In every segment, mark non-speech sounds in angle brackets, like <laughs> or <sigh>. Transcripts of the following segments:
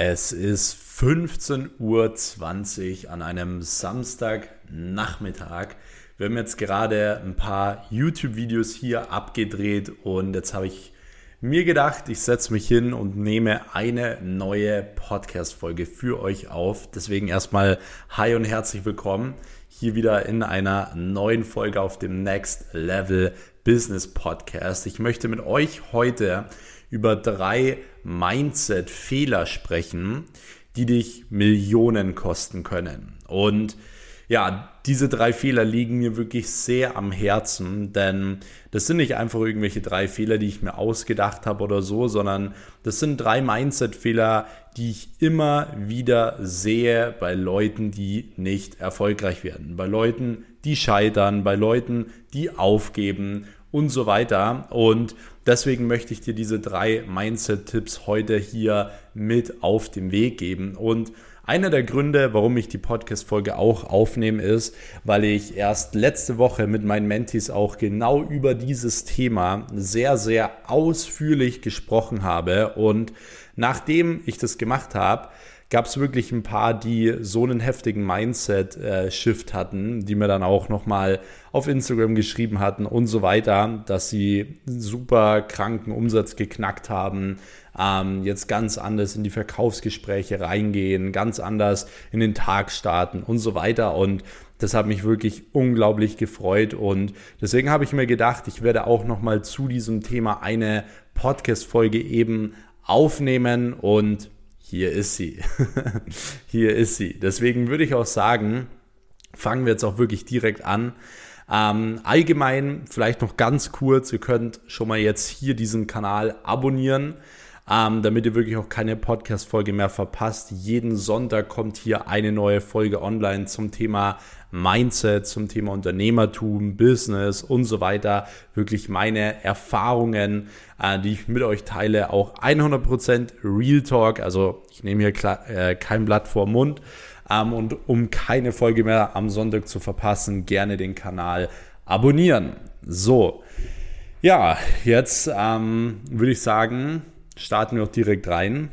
Es ist 15.20 Uhr an einem Samstagnachmittag. Wir haben jetzt gerade ein paar YouTube-Videos hier abgedreht und jetzt habe ich mir gedacht, ich setze mich hin und nehme eine neue Podcast-Folge für euch auf. Deswegen erstmal Hi und herzlich willkommen hier wieder in einer neuen Folge auf dem Next Level Business Podcast. Ich möchte mit euch heute über drei Mindset-Fehler sprechen, die dich Millionen kosten können. Und ja, diese drei Fehler liegen mir wirklich sehr am Herzen, denn das sind nicht einfach irgendwelche drei Fehler, die ich mir ausgedacht habe oder so, sondern das sind drei Mindset-Fehler, die ich immer wieder sehe bei Leuten, die nicht erfolgreich werden, bei Leuten, die scheitern, bei Leuten, die aufgeben und so weiter. Und deswegen möchte ich dir diese drei Mindset-Tipps heute hier mit auf den Weg geben. Und einer der Gründe, warum ich die Podcast-Folge auch aufnehme, ist, weil ich erst letzte Woche mit meinen Mentis auch genau über dieses Thema sehr, sehr ausführlich gesprochen habe. Und nachdem ich das gemacht habe, gab es wirklich ein paar, die so einen heftigen Mindset-Shift hatten, die mir dann auch nochmal auf Instagram geschrieben hatten und so weiter, dass sie super kranken Umsatz geknackt haben, ähm, jetzt ganz anders in die Verkaufsgespräche reingehen, ganz anders in den Tag starten und so weiter. Und das hat mich wirklich unglaublich gefreut und deswegen habe ich mir gedacht, ich werde auch nochmal zu diesem Thema eine Podcast-Folge eben aufnehmen und hier ist sie. <laughs> hier ist sie. Deswegen würde ich auch sagen, fangen wir jetzt auch wirklich direkt an. Ähm, allgemein, vielleicht noch ganz kurz, ihr könnt schon mal jetzt hier diesen Kanal abonnieren, ähm, damit ihr wirklich auch keine Podcast-Folge mehr verpasst. Jeden Sonntag kommt hier eine neue Folge online zum Thema Mindset, zum Thema Unternehmertum, Business und so weiter. Wirklich meine Erfahrungen, äh, die ich mit euch teile, auch 100% Real Talk. Also ich nehme hier äh, kein Blatt vor Mund. Ähm, und um keine Folge mehr am Sonntag zu verpassen, gerne den Kanal abonnieren. So, ja, jetzt ähm, würde ich sagen, starten wir auch direkt rein.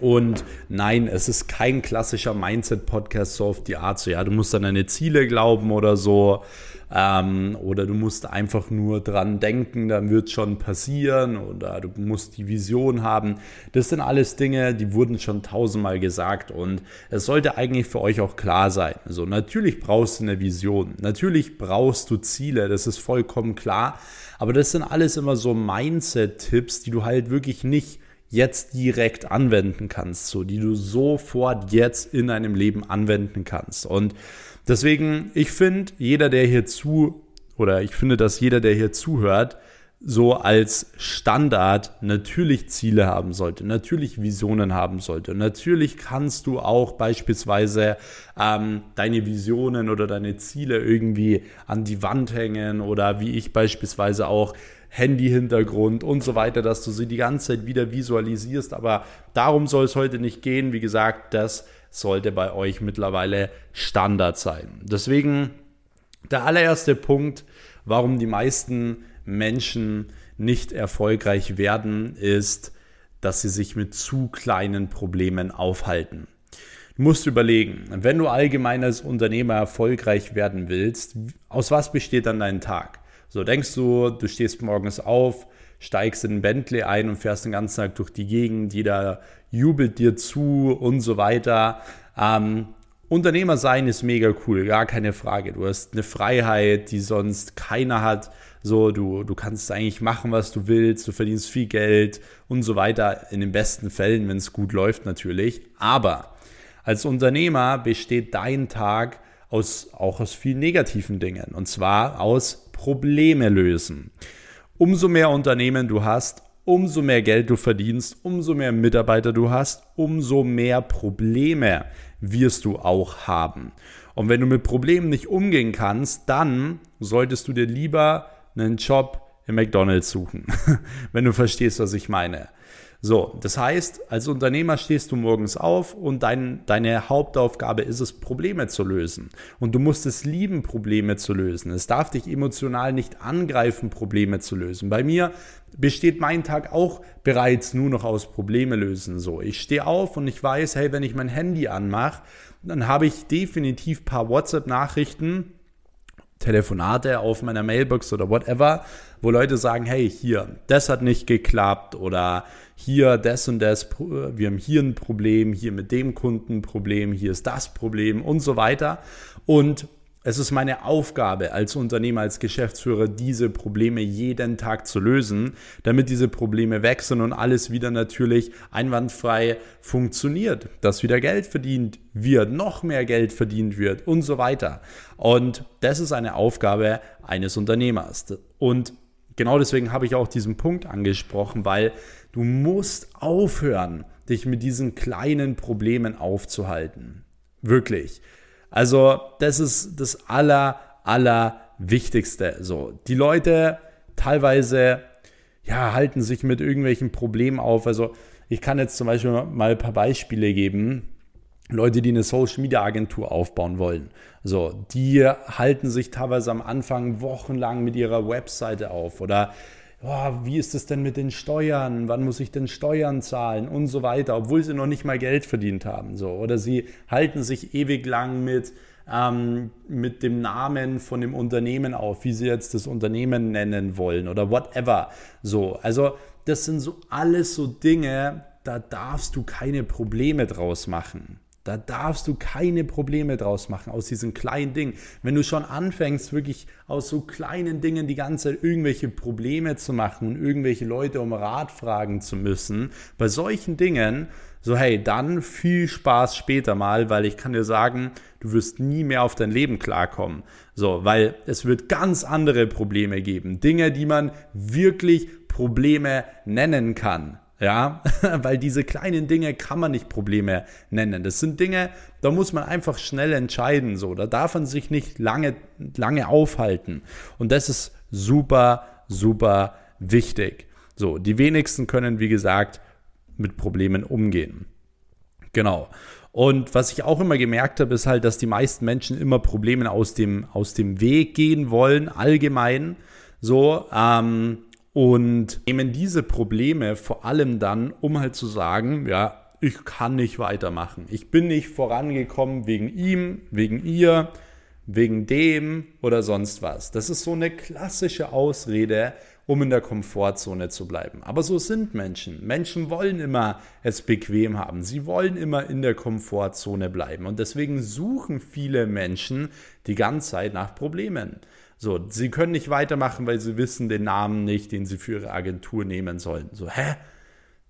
Und nein, es ist kein klassischer Mindset-Podcast so auf die Art, so ja, du musst an deine Ziele glauben oder so. Ähm, oder du musst einfach nur dran denken, dann wird schon passieren. Oder du musst die Vision haben. Das sind alles Dinge, die wurden schon tausendmal gesagt. Und es sollte eigentlich für euch auch klar sein. So, natürlich brauchst du eine Vision. Natürlich brauchst du Ziele. Das ist vollkommen klar. Aber das sind alles immer so Mindset-Tipps, die du halt wirklich nicht jetzt direkt anwenden kannst, so die du sofort jetzt in deinem Leben anwenden kannst. Und deswegen, ich finde, jeder, der hier zu, oder ich finde, dass jeder, der hier zuhört, so als Standard natürlich Ziele haben sollte, natürlich Visionen haben sollte. natürlich kannst du auch beispielsweise ähm, deine Visionen oder deine Ziele irgendwie an die Wand hängen oder wie ich beispielsweise auch Handy-Hintergrund und so weiter, dass du sie die ganze Zeit wieder visualisierst. Aber darum soll es heute nicht gehen. Wie gesagt, das sollte bei euch mittlerweile Standard sein. Deswegen der allererste Punkt, warum die meisten Menschen nicht erfolgreich werden, ist, dass sie sich mit zu kleinen Problemen aufhalten. Du musst überlegen, wenn du allgemein als Unternehmer erfolgreich werden willst, aus was besteht dann dein Tag? So denkst du, du stehst morgens auf, steigst in ein Bentley ein und fährst den ganzen Tag durch die Gegend, jeder jubelt dir zu und so weiter. Ähm, Unternehmer sein ist mega cool, gar keine Frage. Du hast eine Freiheit, die sonst keiner hat. So, du, du kannst eigentlich machen, was du willst, du verdienst viel Geld und so weiter. In den besten Fällen, wenn es gut läuft, natürlich. Aber als Unternehmer besteht dein Tag aus, auch aus vielen negativen Dingen. Und zwar aus Probleme lösen. Umso mehr Unternehmen du hast, umso mehr Geld du verdienst, umso mehr Mitarbeiter du hast, umso mehr Probleme wirst du auch haben. Und wenn du mit Problemen nicht umgehen kannst, dann solltest du dir lieber einen Job im McDonald's suchen, <laughs> wenn du verstehst, was ich meine. So, das heißt, als Unternehmer stehst du morgens auf und dein, deine Hauptaufgabe ist es, Probleme zu lösen. Und du musst es lieben, Probleme zu lösen. Es darf dich emotional nicht angreifen, Probleme zu lösen. Bei mir besteht mein Tag auch bereits nur noch aus Probleme lösen. So, ich stehe auf und ich weiß, hey, wenn ich mein Handy anmache, dann habe ich definitiv ein paar WhatsApp-Nachrichten, Telefonate auf meiner Mailbox oder whatever, wo Leute sagen, hey, hier, das hat nicht geklappt oder hier das und das, wir haben hier ein Problem, hier mit dem Kunden ein Problem, hier ist das Problem und so weiter. Und es ist meine Aufgabe als Unternehmer, als Geschäftsführer, diese Probleme jeden Tag zu lösen, damit diese Probleme wechseln und alles wieder natürlich einwandfrei funktioniert, dass wieder Geld verdient wird, noch mehr Geld verdient wird und so weiter. Und das ist eine Aufgabe eines Unternehmers. Und genau deswegen habe ich auch diesen Punkt angesprochen, weil du musst aufhören, dich mit diesen kleinen Problemen aufzuhalten. Wirklich. Also, das ist das aller, aller Wichtigste. So, die Leute teilweise, ja, halten sich mit irgendwelchen Problemen auf. Also, ich kann jetzt zum Beispiel mal ein paar Beispiele geben. Leute, die eine Social Media Agentur aufbauen wollen. So, die halten sich teilweise am Anfang wochenlang mit ihrer Webseite auf oder oh, wie ist es denn mit den Steuern? Wann muss ich denn Steuern zahlen und so weiter, obwohl sie noch nicht mal Geld verdient haben. So. Oder sie halten sich ewig lang mit, ähm, mit dem Namen von dem Unternehmen auf, wie sie jetzt das Unternehmen nennen wollen oder whatever. So. Also das sind so alles so Dinge, da darfst du keine Probleme draus machen. Da darfst du keine Probleme draus machen aus diesen kleinen Dingen. Wenn du schon anfängst, wirklich aus so kleinen Dingen die ganze Zeit irgendwelche Probleme zu machen und irgendwelche Leute um Rat fragen zu müssen, bei solchen Dingen, so hey, dann viel Spaß später mal, weil ich kann dir sagen, du wirst nie mehr auf dein Leben klarkommen. So, weil es wird ganz andere Probleme geben. Dinge, die man wirklich Probleme nennen kann. Ja, <laughs> weil diese kleinen Dinge kann man nicht Probleme nennen. Das sind Dinge, da muss man einfach schnell entscheiden. So, da darf man sich nicht lange, lange aufhalten. Und das ist super, super wichtig. So, die wenigsten können, wie gesagt, mit Problemen umgehen. Genau. Und was ich auch immer gemerkt habe, ist halt, dass die meisten Menschen immer Probleme aus dem, aus dem Weg gehen wollen, allgemein. So, ähm, und nehmen diese Probleme vor allem dann, um halt zu sagen, ja, ich kann nicht weitermachen. Ich bin nicht vorangekommen wegen ihm, wegen ihr, wegen dem oder sonst was. Das ist so eine klassische Ausrede, um in der Komfortzone zu bleiben. Aber so sind Menschen. Menschen wollen immer es bequem haben. Sie wollen immer in der Komfortzone bleiben. Und deswegen suchen viele Menschen die ganze Zeit nach Problemen. So, sie können nicht weitermachen, weil sie wissen den Namen nicht, den sie für ihre Agentur nehmen sollen. So, hä?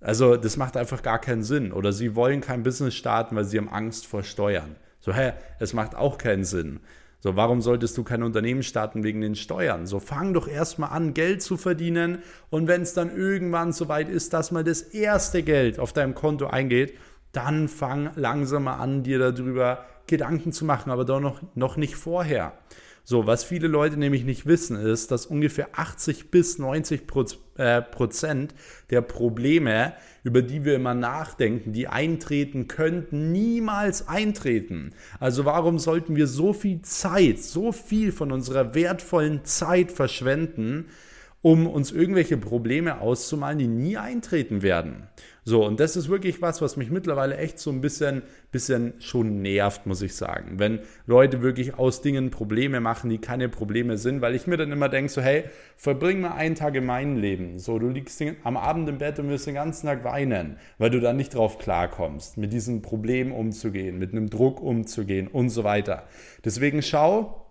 Also, das macht einfach gar keinen Sinn. Oder sie wollen kein Business starten, weil sie haben Angst vor Steuern. So, hä? Es macht auch keinen Sinn. So, warum solltest du kein Unternehmen starten wegen den Steuern? So, fang doch erstmal an, Geld zu verdienen. Und wenn es dann irgendwann soweit ist, dass mal das erste Geld auf deinem Konto eingeht, dann fang langsam mal an, dir darüber Gedanken zu machen, aber doch noch, noch nicht vorher. So, was viele Leute nämlich nicht wissen, ist, dass ungefähr 80 bis 90 äh, Prozent der Probleme, über die wir immer nachdenken, die eintreten könnten, niemals eintreten. Also warum sollten wir so viel Zeit, so viel von unserer wertvollen Zeit verschwenden, um uns irgendwelche Probleme auszumalen, die nie eintreten werden? So, und das ist wirklich was, was mich mittlerweile echt so ein bisschen, bisschen schon nervt, muss ich sagen. Wenn Leute wirklich aus Dingen Probleme machen, die keine Probleme sind, weil ich mir dann immer denke, so, hey, verbring mal einen Tag in meinem Leben. So, du liegst am Abend im Bett und wirst den ganzen Tag weinen, weil du dann nicht drauf klarkommst, mit diesem Problem umzugehen, mit einem Druck umzugehen und so weiter. Deswegen schau,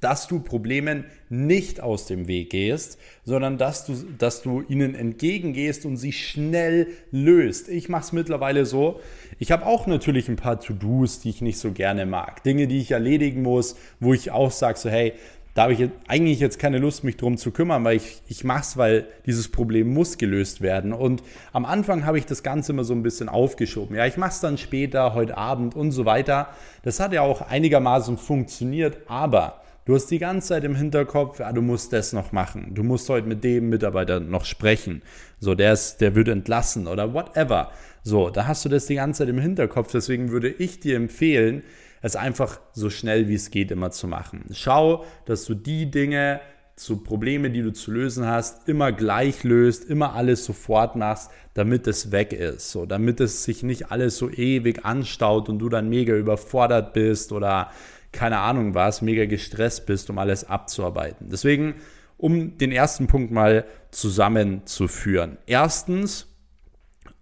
dass du Problemen nicht aus dem Weg gehst, sondern dass du, dass du ihnen entgegengehst und sie schnell löst. Ich mache es mittlerweile so. Ich habe auch natürlich ein paar To-Dos, die ich nicht so gerne mag. Dinge, die ich erledigen muss, wo ich auch sage, so hey, da habe ich eigentlich jetzt keine Lust, mich drum zu kümmern, weil ich, ich mache es, weil dieses Problem muss gelöst werden. Und am Anfang habe ich das Ganze immer so ein bisschen aufgeschoben. Ja, ich mache es dann später, heute Abend und so weiter. Das hat ja auch einigermaßen funktioniert, aber du hast die ganze Zeit im Hinterkopf, ja, du musst das noch machen. Du musst heute mit dem Mitarbeiter noch sprechen. So, der ist, der wird entlassen oder whatever. So, da hast du das die ganze Zeit im Hinterkopf. Deswegen würde ich dir empfehlen, es einfach so schnell wie es geht immer zu machen. Schau, dass du die Dinge zu Probleme, die du zu lösen hast, immer gleich löst, immer alles sofort machst, damit es weg ist. So, damit es sich nicht alles so ewig anstaut und du dann mega überfordert bist oder keine Ahnung was, mega gestresst bist, um alles abzuarbeiten. Deswegen, um den ersten Punkt mal zusammenzuführen. Erstens,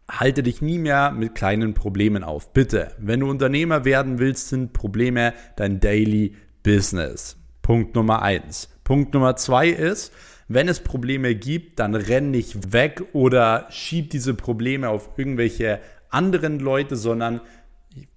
halte dich nie mehr mit kleinen Problemen auf. Bitte, wenn du Unternehmer werden willst, sind Probleme dein Daily Business. Punkt Nummer eins. Punkt Nummer zwei ist, wenn es Probleme gibt, dann renn nicht weg oder schieb diese Probleme auf irgendwelche anderen Leute, sondern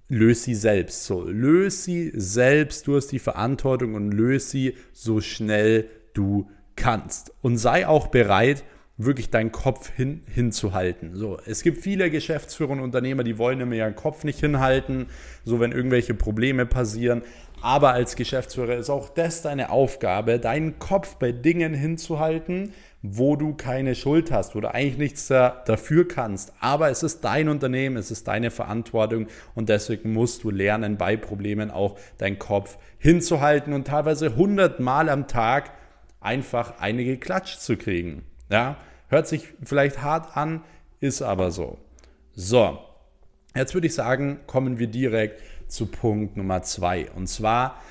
löse sie selbst. So, löse sie selbst, du hast die Verantwortung und löse sie so schnell du kannst. Und sei auch bereit, wirklich deinen Kopf hin, hinzuhalten. So, es gibt viele Geschäftsführer und Unternehmer, die wollen immer ihren Kopf nicht hinhalten, so wenn irgendwelche Probleme passieren. Aber als Geschäftsführer ist auch das deine Aufgabe, deinen Kopf bei Dingen hinzuhalten, wo du keine Schuld hast, wo du eigentlich nichts da, dafür kannst. Aber es ist dein Unternehmen, es ist deine Verantwortung und deswegen musst du lernen, bei Problemen auch deinen Kopf hinzuhalten und teilweise hundertmal am Tag einfach einige Klatsch zu kriegen. Ja, hört sich vielleicht hart an, ist aber so. So, jetzt würde ich sagen, kommen wir direkt zu Punkt Nummer zwei. Und zwar,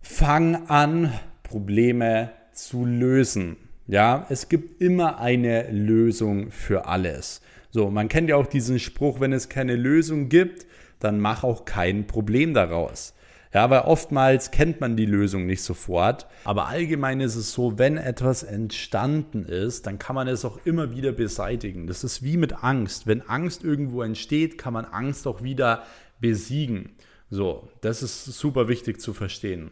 fang an, Probleme zu lösen. Ja, es gibt immer eine Lösung für alles. So, man kennt ja auch diesen Spruch, wenn es keine Lösung gibt, dann mach auch kein Problem daraus. Ja, weil oftmals kennt man die Lösung nicht sofort. Aber allgemein ist es so, wenn etwas entstanden ist, dann kann man es auch immer wieder beseitigen. Das ist wie mit Angst. Wenn Angst irgendwo entsteht, kann man Angst auch wieder besiegen. So, das ist super wichtig zu verstehen.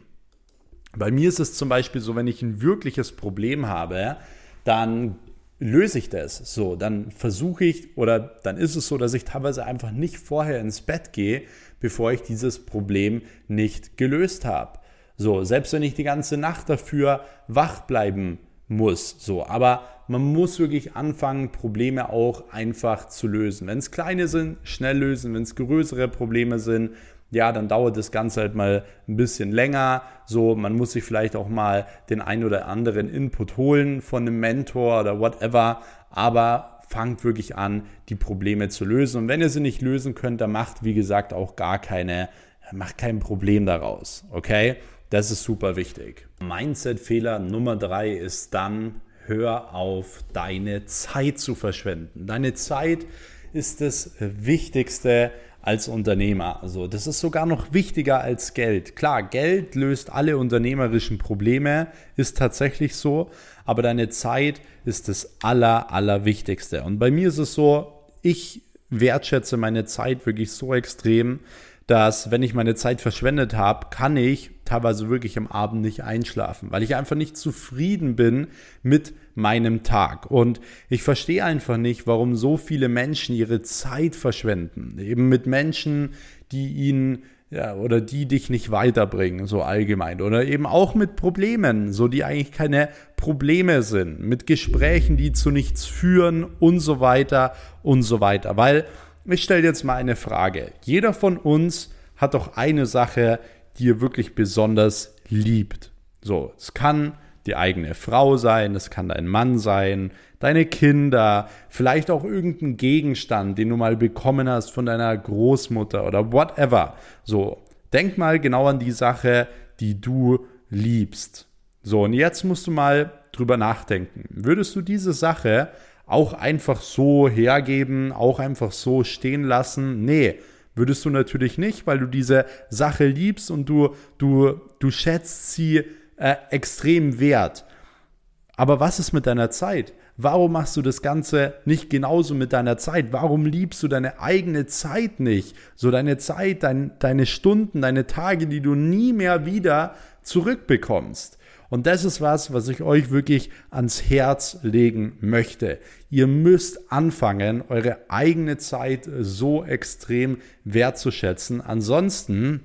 Bei mir ist es zum Beispiel so, wenn ich ein wirkliches Problem habe, dann löse ich das. So, dann versuche ich oder dann ist es so, dass ich teilweise einfach nicht vorher ins Bett gehe, bevor ich dieses Problem nicht gelöst habe. So, selbst wenn ich die ganze Nacht dafür wach bleiben muss. So, aber man muss wirklich anfangen, Probleme auch einfach zu lösen. Wenn es kleine sind, schnell lösen. Wenn es größere Probleme sind, ja, dann dauert das Ganze halt mal ein bisschen länger. So, man muss sich vielleicht auch mal den ein oder anderen Input holen von einem Mentor oder whatever. Aber fangt wirklich an, die Probleme zu lösen. Und wenn ihr sie nicht lösen könnt, dann macht, wie gesagt, auch gar keine, macht kein Problem daraus. Okay? Das ist super wichtig. Mindset-Fehler Nummer drei ist dann, hör auf, deine Zeit zu verschwenden. Deine Zeit ist das Wichtigste als Unternehmer. Also das ist sogar noch wichtiger als Geld. Klar, Geld löst alle unternehmerischen Probleme, ist tatsächlich so, aber deine Zeit ist das aller, allerwichtigste. Und bei mir ist es so, ich wertschätze meine Zeit wirklich so extrem, dass wenn ich meine Zeit verschwendet habe, kann ich teilweise wirklich am Abend nicht einschlafen, weil ich einfach nicht zufrieden bin mit meinem Tag. Und ich verstehe einfach nicht, warum so viele Menschen ihre Zeit verschwenden. Eben mit Menschen, die ihnen ja, oder die dich nicht weiterbringen, so allgemein. Oder eben auch mit Problemen, so die eigentlich keine Probleme sind, mit Gesprächen, die zu nichts führen und so weiter und so weiter. Weil ich stelle jetzt mal eine Frage. Jeder von uns hat doch eine Sache, die er wirklich besonders liebt. So, es kann die eigene Frau sein, es kann dein Mann sein, deine Kinder, vielleicht auch irgendein Gegenstand, den du mal bekommen hast von deiner Großmutter oder whatever. So, denk mal genau an die Sache, die du liebst. So, und jetzt musst du mal drüber nachdenken. Würdest du diese Sache auch einfach so hergeben, auch einfach so stehen lassen? Nee, würdest du natürlich nicht, weil du diese Sache liebst und du, du, du schätzt sie äh, extrem wert. Aber was ist mit deiner Zeit? Warum machst du das Ganze nicht genauso mit deiner Zeit? Warum liebst du deine eigene Zeit nicht? So deine Zeit, dein, deine Stunden, deine Tage, die du nie mehr wieder zurückbekommst. Und das ist was, was ich euch wirklich ans Herz legen möchte. Ihr müsst anfangen, eure eigene Zeit so extrem wertzuschätzen. Ansonsten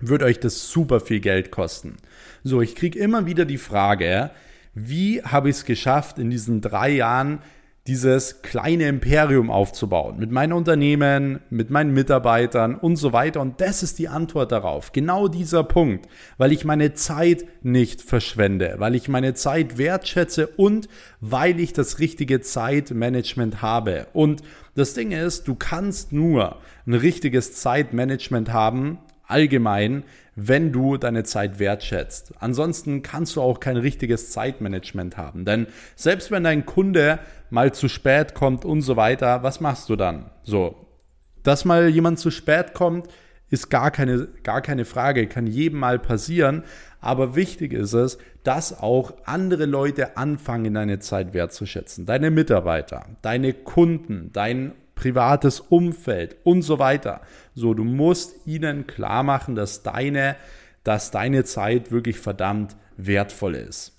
wird euch das super viel Geld kosten. So, ich kriege immer wieder die Frage, wie habe ich es geschafft, in diesen drei Jahren dieses kleine Imperium aufzubauen. Mit meinen Unternehmen, mit meinen Mitarbeitern und so weiter. Und das ist die Antwort darauf. Genau dieser Punkt. Weil ich meine Zeit nicht verschwende, weil ich meine Zeit wertschätze und weil ich das richtige Zeitmanagement habe. Und das Ding ist, du kannst nur ein richtiges Zeitmanagement haben, allgemein, wenn du deine Zeit wertschätzt. Ansonsten kannst du auch kein richtiges Zeitmanagement haben. Denn selbst wenn dein Kunde mal zu spät kommt und so weiter, was machst du dann? So, dass mal jemand zu spät kommt, ist gar keine, gar keine Frage, kann jedem mal passieren. Aber wichtig ist es, dass auch andere Leute anfangen, deine Zeit wertzuschätzen. Deine Mitarbeiter, deine Kunden, dein privates Umfeld und so weiter. So, du musst ihnen klar machen, dass deine, dass deine Zeit wirklich verdammt wertvoll ist.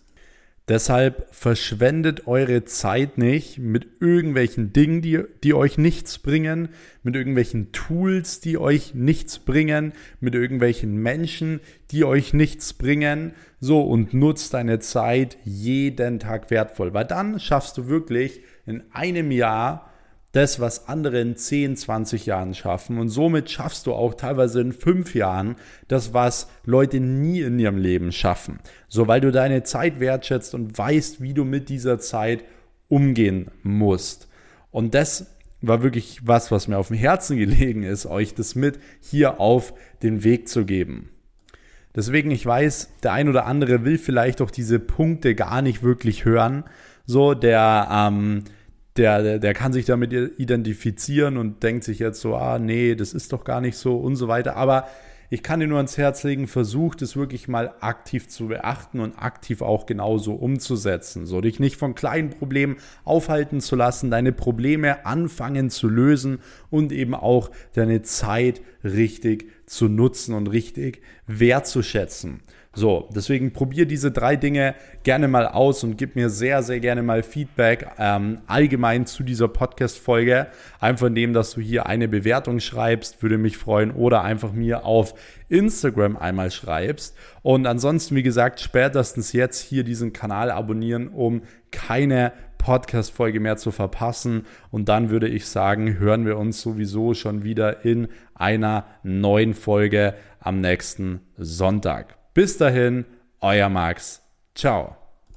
Deshalb verschwendet eure Zeit nicht mit irgendwelchen Dingen, die, die euch nichts bringen, mit irgendwelchen Tools, die euch nichts bringen, mit irgendwelchen Menschen, die euch nichts bringen. So und nutzt deine Zeit jeden Tag wertvoll, weil dann schaffst du wirklich in einem Jahr das, was andere in 10, 20 Jahren schaffen. Und somit schaffst du auch teilweise in fünf Jahren das, was Leute nie in ihrem Leben schaffen. So, weil du deine Zeit wertschätzt und weißt, wie du mit dieser Zeit umgehen musst. Und das war wirklich was, was mir auf dem Herzen gelegen ist, euch das mit hier auf den Weg zu geben. Deswegen, ich weiß, der ein oder andere will vielleicht auch diese Punkte gar nicht wirklich hören. So, der, ähm, der, der, der kann sich damit identifizieren und denkt sich jetzt so, ah, nee, das ist doch gar nicht so und so weiter. Aber ich kann dir nur ans Herz legen, versuch es wirklich mal aktiv zu beachten und aktiv auch genauso umzusetzen. So dich nicht von kleinen Problemen aufhalten zu lassen, deine Probleme anfangen zu lösen und eben auch deine Zeit richtig zu nutzen und richtig wertzuschätzen. So, deswegen probier diese drei Dinge gerne mal aus und gib mir sehr, sehr gerne mal Feedback ähm, allgemein zu dieser Podcast-Folge. Einfach indem, dass du hier eine Bewertung schreibst, würde mich freuen. Oder einfach mir auf Instagram einmal schreibst. Und ansonsten, wie gesagt, spätestens jetzt hier diesen Kanal abonnieren, um keine Podcast-Folge mehr zu verpassen. Und dann würde ich sagen, hören wir uns sowieso schon wieder in einer neuen Folge am nächsten Sonntag. Bis dahin, euer Max. Ciao.